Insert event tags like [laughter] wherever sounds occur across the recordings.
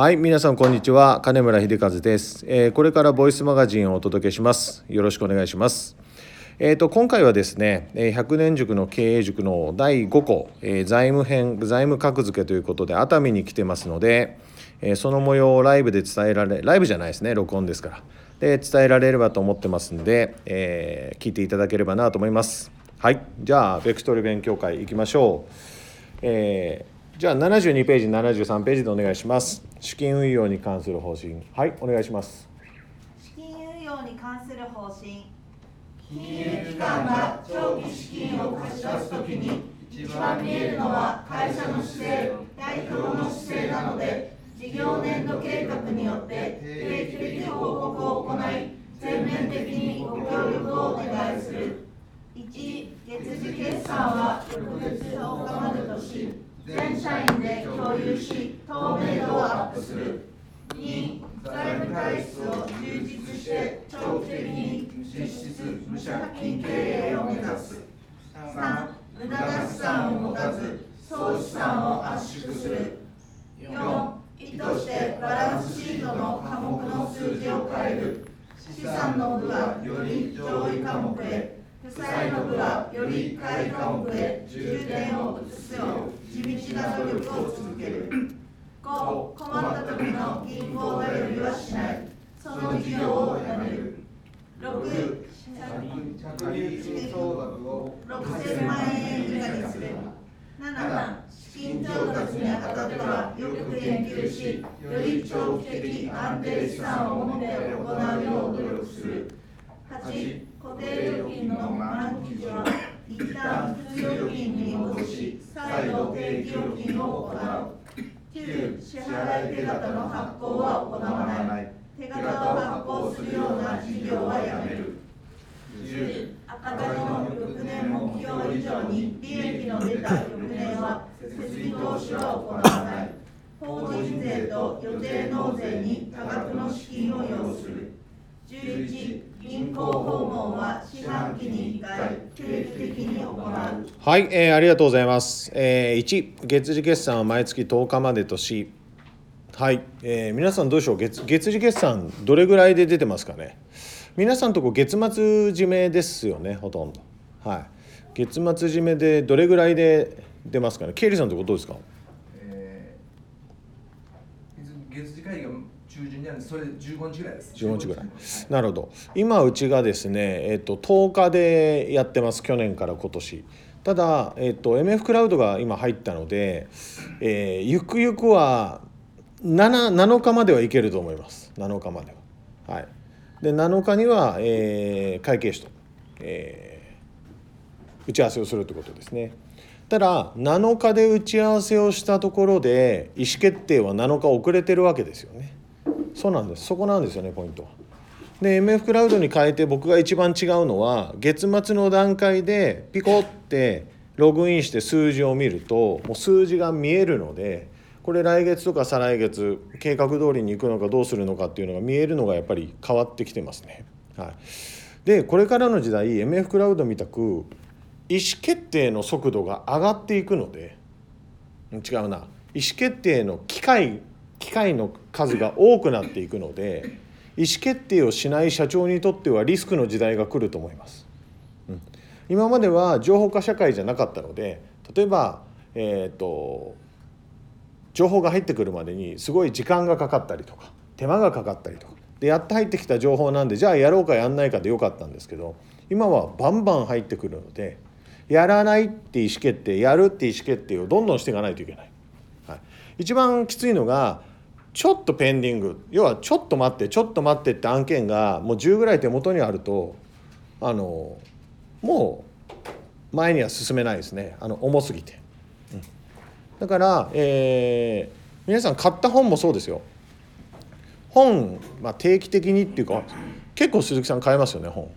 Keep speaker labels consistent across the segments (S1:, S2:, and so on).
S1: はい、皆さんこんにちは。金村秀和です、えーこれからボイスマガジンをお届けします。よろしくお願いします。えー、と今回はですね、え100年塾の経営塾の第5項、えー財務編財務格付けということで熱海に来てますので、えーその模様をライブで伝えられライブじゃないですね録音ですからで伝えられればと思ってますんで、えー聞いていただければなと思いますはいじゃあベクトル勉強会行きましょう、えーじゃあ72ページ73ページでお願いします。資金運用に関する方針。はいお願いします。
S2: 資金運用に関する方針。
S3: 金融機関が長期資金を貸し出すときに一番見えるのは会社の姿勢、代表の姿勢なので事業年度計画によって定期的報告を行い全面的にご協力をお願いする。1月次決算は翌月10日までとし全社員で共有し透明度をアップする。2財務体質を充実して長期的に実質無借金経営を目指す。3無駄な資産を持たず総資産を圧縮する。4意図してバランスシートの科目の数字を変える。資産の部はより上位科目へ。負債の部はより下位科目へ。重点を移すよう地道な努力を続ける。5困った時の銀行頼りはしない。その事業をやめる。6借入総額を6000万円以下にする。7資金調達にあたってはよく研究しより長期的安定資産を持って行うよう努力する8固定料金の満期時は一旦普通料金に戻し再度定期料金を行う9支払い手形の発行は行わない手形を発行するような事業はやめる10赤字の翌年目標以上に利益の出た翌年は設備投資は行わない法人税と予定納税に多額の資金を要する11銀行訪問は四半期に1回定期的に行う
S1: はい、えーありがとうございます。えー、1月次決算は毎月10日までとし、はい、えー皆さんどうでしょう？月月次決算どれぐらいで出てますかね？皆さんとこ月末締めですよねほとんど。はい、月末締めでどれぐらいで出ますかね？ケイリーさんとこどうですか？
S4: えー、月次会議が中旬にあるんでそれで15日ぐらいです。
S1: 15日ぐらい。
S4: はい
S1: なるほど。今うちがですね、えっと10日でやってます。去年から今年。ただ、えっと MF クラウドが今入ったので、えーゆくゆくは 7, 7日まではいけると思います。7日までは。はい。で7日には、えー会計士と、えー打ち合わせをするということですね。ただ7日で打ち合わせをしたところで意思決定は7日遅れてるわけですよねそうなんですそこなんですよねポイントは。で MF クラウドに変えて僕が一番違うのは月末の段階でピコってログインして数字を見るともう数字が見えるのでこれ来月とか再来月計画通りに行くのかどうするのかっていうのが見えるのがやっぱり変わってきてますね。はい、でこれからの時代 MF クラウドみたく意思決定の速度が上がっていくので違うな意思決定の機会機会の数が多くなっていくので意思決定をしない社長にとってはリスクの時代が来ると思います。うん今までは情報化社会じゃなかったので例えば、えー、と情報が入ってくるまでにすごい時間がかかったりとか手間がかかったりとかでやっと入ってきた情報なんでじゃあやろうかやんないかでよかったんですけど今はバンバン入ってくるのでやらないって意思決定やるって意思決定をどんどんしていかないといけない。はい、一番きついのがちょっとペンディング。要はちょっと待ってちょっと待ってって案件がもう10ぐらい手元にあるとあのもう前には進めないですね。あの重すぎて、うん。だから、えー皆さん買った本もそうですよ。本、まあ、定期的にっていうか結構鈴木さん買えますよね本。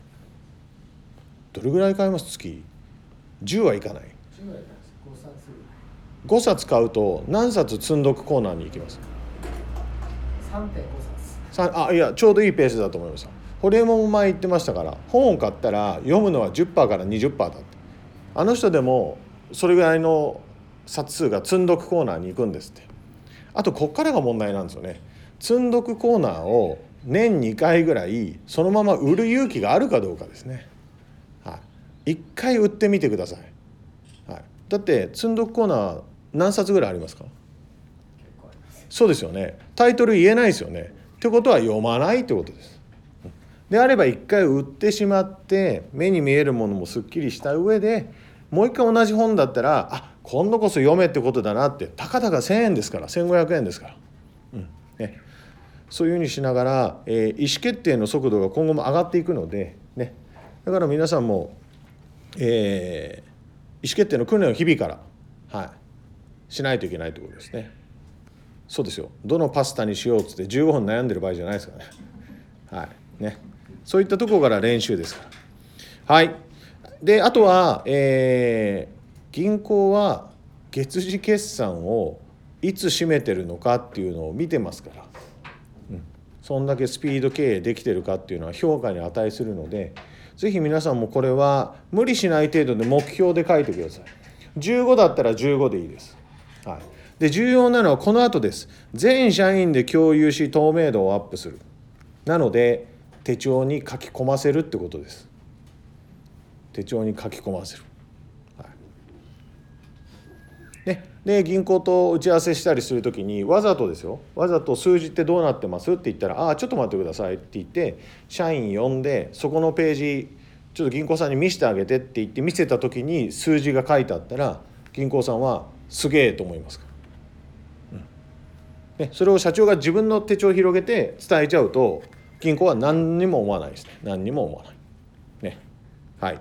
S1: どれぐらい買えます？月。10はいかない。5冊買うと何冊積んどくコーナーに行きます
S5: ？3.5冊。
S1: さあいやちょうどいいペースだと思いますよホリエモンも前言ってましたから本を買ったら読むのは10%から20%だって。あの人でもそれぐらいの冊数が積んどくコーナーに行くんですって。あとこっからが問題なんですよね。積んどくコーナーを年2回ぐらいそのまま売る勇気があるかどうかですね、はい、1回売ってみてください、はい、だって積んどくコーナー何冊ぐらいありますか？そうですよね。タイトル言えないですよね。ってことは読まないってことです。であれば一回売ってしまって目に見えるものもすっきりした上でもう一回同じ本だったらあ今度こそ読めってことだなって。たかだか1,000円ですから。1,500円ですから、うん。ね、そういうふうにしながら、えー、意思決定の速度が今後も上がっていくので、ね、だから皆さんも、えー、意思決定の訓練を日々から、はい、しないといけないということですね。そうですよどのパスタにしようっつって15分悩んでる場合じゃないですからね。はいねそういったところから練習ですから。はいであとは、えー、銀行は月次決算をいつ締めてるのかっていうのを見てますから、うん、そんだけスピード経営できてるかっていうのは評価に値するので是非皆さんもこれは無理しない程度で目標で書いてください。15だったら15でいいです、はい、で重要なのはこの後です。全社員で共有し透明度をアップする。なので手帳に書き込ませるってことです。手帳に書き込ませる、はいね、で銀行と打ち合わせしたりする時にわざとですよ。わざと数字ってどうなってますって言ったら「ああちょっと待ってください」って言って社員呼んでそこのページちょっと銀行さんに見せてあげてって言って見せた時に数字が書いてあったら銀行さんはすげえと思いますから、うん。ね、それを社長が自分の手帳を広げて伝えちゃうと銀行は何にも思わないですね。何にも思わない。ね。はい。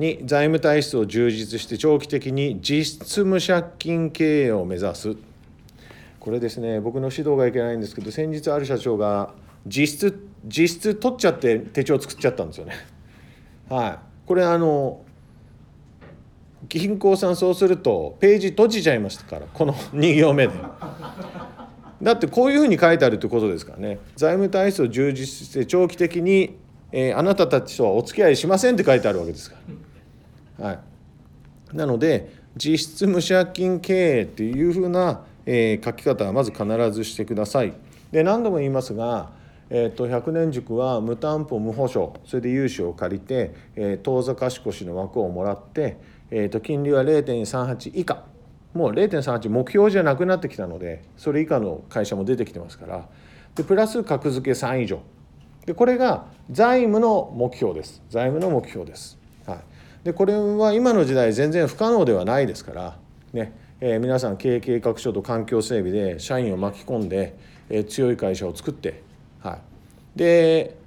S1: 2財務体質を充実して長期的に実質無借金経営を目指す。これですね僕の指導がいけないんですけど先日ある社長が実質実質取っちゃって手帳作っちゃったんですよね。[laughs] はい。これあの銀行さんそうするとページ閉じちゃいましたからこの [laughs] 2行目で。だってこういうふうに書いてあるってことですからね。財務体質を充実して長期的に、えー、あなたたちとはお付き合いしませんって書いてあるわけですから、はい、なので実質無借金経営っていうふうな、えー、書き方はまず必ずしてください。で何度も言いますがえーと、百年塾は無担保無保証それで融資を借りて、えー、当座貸越の枠をもらって、えーと金利は0.38以下。もう0.38目標じゃなくなってきたのでそれ以下の会社も出てきてますから。でプラス格付け3以上。でこれが財務の目標です。財務の目標です、でこれは今の時代全然不可能ではないですからね、えー、皆さん経営計画書と環境整備で社員を巻き込んで、えー、強い会社を作って、はい、で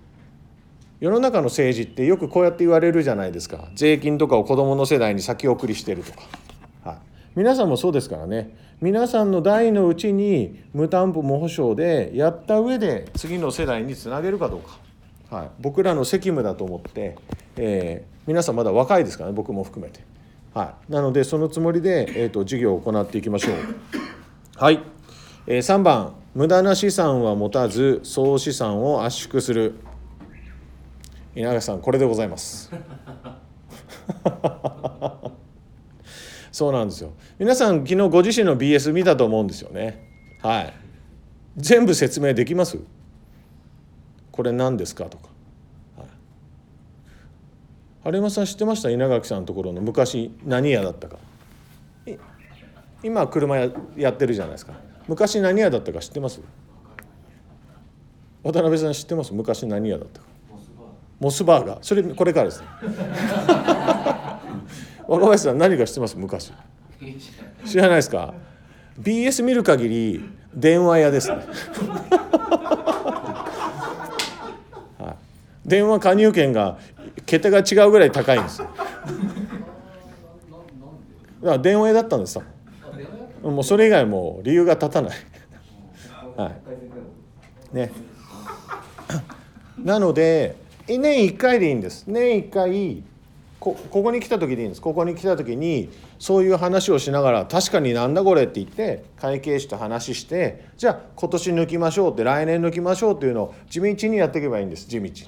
S1: 世の中の政治ってよくこうやって言われるじゃないですか。税金とかを子どもの世代に先送りしてるとか。はい。皆さんもそうですからね。皆さんの代のうちに無担保無保証でやった上で次の世代につなげるかどうか、はい、僕らの責務だと思って、えー、皆さんまだ若いですからね僕も含めて、はい、なのでそのつもりで、えーと、授業を行っていきましょう。はい、えー、3番。無駄な資産は持たず総資産を圧縮する。稲垣さんこれでございます。[laughs] そうなんですよ。皆さん昨日ご自身の BS 見たと思うんですよね。はい。全部説明できます？これ何ですかとか、はい、春山さん知ってました？稲垣さんのところの昔何屋だったか。今車ややってるじゃないですか。昔何屋だったか知ってます？渡辺さん知ってます？昔何屋だったか。モスバーガー。それこれからですね。[laughs] 若林さん何か知ってます？昔。知らないですか？BS 見る限り電話屋ですね、電話加入券が桁が違うぐらい高いんですよ。だから電話屋だったんですよもうそれ以外も理由が立たない。[laughs] はい。[laughs] ね。[laughs] なので年1回でいいんです。年1回こここに来た時でいいんです。ここに来た時にそういう話をしながら確かになんだこれって言って会計士と話してじゃあ今年抜きましょうって来年抜きましょうっていうのを地道にやっていけばいいんです地道に、はい、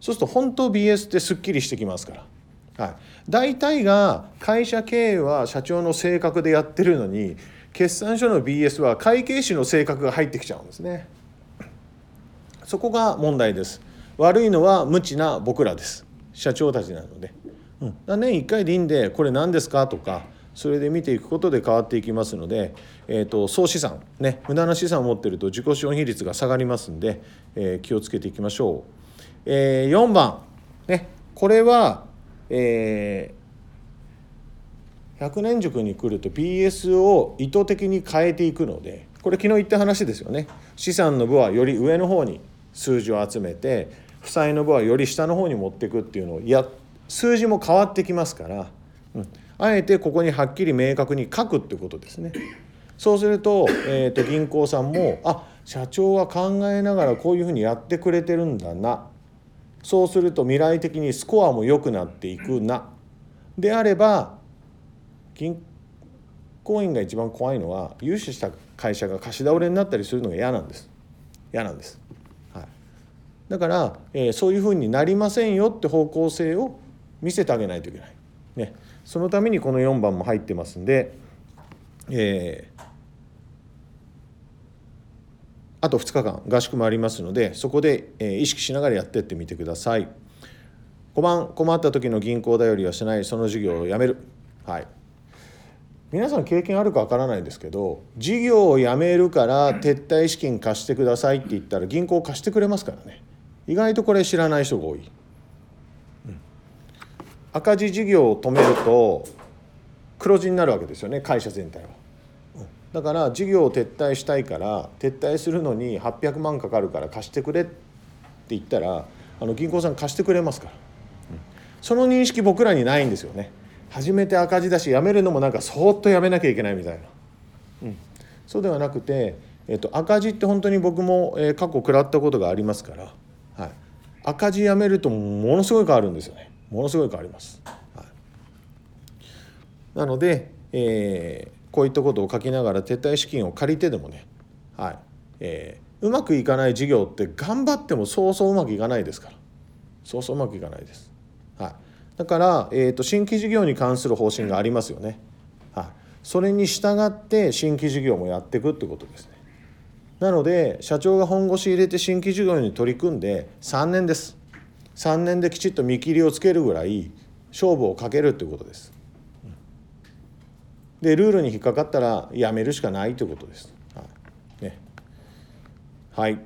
S1: そうすると本当 BS ってすっきりしてきますから。はい、大体が会社経営は社長の性格でやってるのに決算書の BS は会計士の性格が入ってきちゃうんですね。そこが問題です。悪いのは無知な僕らです。社長たちなので、うん、だ年1回でいいんでこれ何ですかとかそれで見ていくことで変わっていきますので、えーと、総資産ね無駄な資産を持っていると自己資本比率が下がりますんで、えー、気をつけていきましょう、えー、4番。ね。これは、えー、100年塾に来ると PS を意図的に変えていくのでこれ昨日言った話ですよね。資産の部はより上の方に数字を集めて負債の部はより下の方に持っていくっていうのをや数字も変わってきますから、うん、あえてここにはっきり明確に書くってことですね。そうすると,、えーと、銀行さんもあ社長は考えながらこういうふうにやってくれてるんだな。そうすると未来的にスコアも良くなっていくな。であれば銀行員が一番怖いのは融資した会社が貸し倒れになったりするのが嫌なんです。嫌なんです、はい、だから、えー、そういうふうになりませんよって方向性を見せてあげないといけない、ね、そのためにこの4番も入ってますんで、えー、あと2日間合宿もありますのでそこで、意識しながらやってってみてください。5番困った時の銀行頼りはしないその事業をやめる。はい。皆さん経験あるかわからないですけど事業をやめるから撤退資金貸してくださいって言ったら銀行貸してくれますからね。意外とこれ知らない人が多い。赤字事業を止めると黒字になるわけですよね会社全体は。だから事業を撤退したいから撤退するのに800万かかるから貸してくれって言ったらあの銀行さん貸してくれますから、うん、その認識僕らにないんですよね。初めて赤字だし辞めるのもなんかそっとやめなきゃいけないみたいな、うん、そうではなくて、えっと、赤字って本当に僕も、え、過去食らったことがありますから、はい、赤字辞めるとものすごい変わるんですよね。ものすごい変わります。はい、なので、えー、こういったことを書きながら撤退資金を借りてでもね、はいえー、うまくいかない事業って頑張ってもそうそううまくいかないですからそうそううまくいかないです。はい、だから、えーと、新規事業に関する方針がありますよね。はい、それに従って新規事業もやっていくってことですね。なので社長が本腰入れて新規事業に取り組んで3年です。3年できちっと見切りをつけるぐらい勝負をかけるっていうことです。でルールに引っかかったらやめるしかないということです。はい。ね。はい。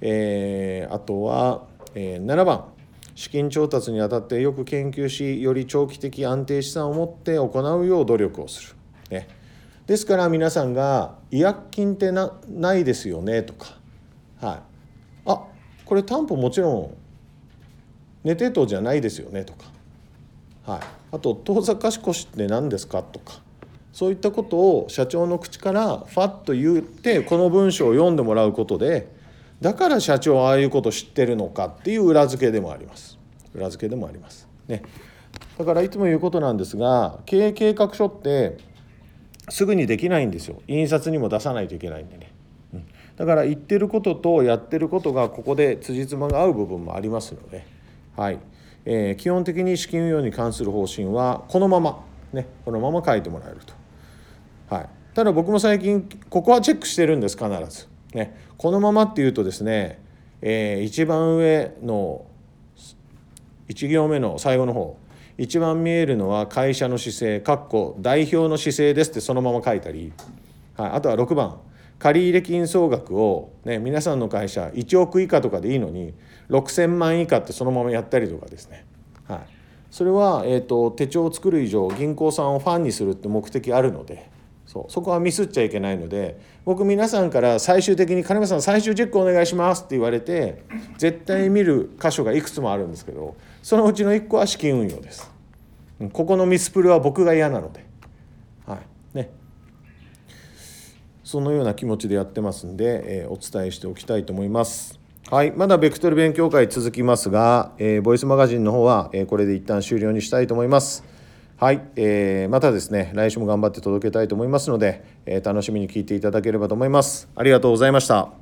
S1: えー、あとは、えー、7番。資金調達にあたってよく研究しより長期的安定資産を持って行うよう努力をする。ね、ですから皆さんが「違約金ってなないですよね」とか「はい、あこれ担保もちろん寝てとじゃないですよねとか、はい、あと当座貸越って何ですかとか。そういったことを社長の口からファッと言ってこの文章を読んでもらうことでだから社長はああいうこと知ってるのかっていう裏付けでもあります。裏付けでもあります。ね。だからいつも言うことなんですが経営計画書ってすぐにできないんですよ。印刷にも出さないといけないんでね、うん、だから言ってることとやってることがここで辻褄が合う部分もありますので。はい。えー、基本的に資金運用に関する方針はこのまま、ね、このまま書いてもらえると。はい、ただ僕も最近ここはチェックしてるんです必ず。ね、このままっていうとですね、えー、一番上の1行目の最後の方一番見えるのは会社の姿勢かっこ代表の姿勢ですってそのまま書いたり、はい、あとは6番借入金総額を、ね、皆さんの会社1億以下とかでいいのに6,000万以下ってそのままやったりとかですね、はい、それは、えーと、手帳を作る以上銀行さんをファンにするって目的あるのでそう。そこはミスっちゃいけないので僕皆さんから最終的に「金村さん最終チェックお願いします」って言われて絶対見る箇所がいくつもあるんですけどそのうちの1個は資金運用です。ここのミスプルは僕が嫌なので。はい。ね、そのような気持ちでやってますんで、えー、お伝えしておきたいと思います。はい、まだベクトル勉強会続きますが、えー、ボイスマガジンの方は、えー、これで一旦終了にしたいと思います。はい、えー、またですね、来週も頑張って届けたいと思いますので、えー、楽しみに聞いていただければと思います。ありがとうございました。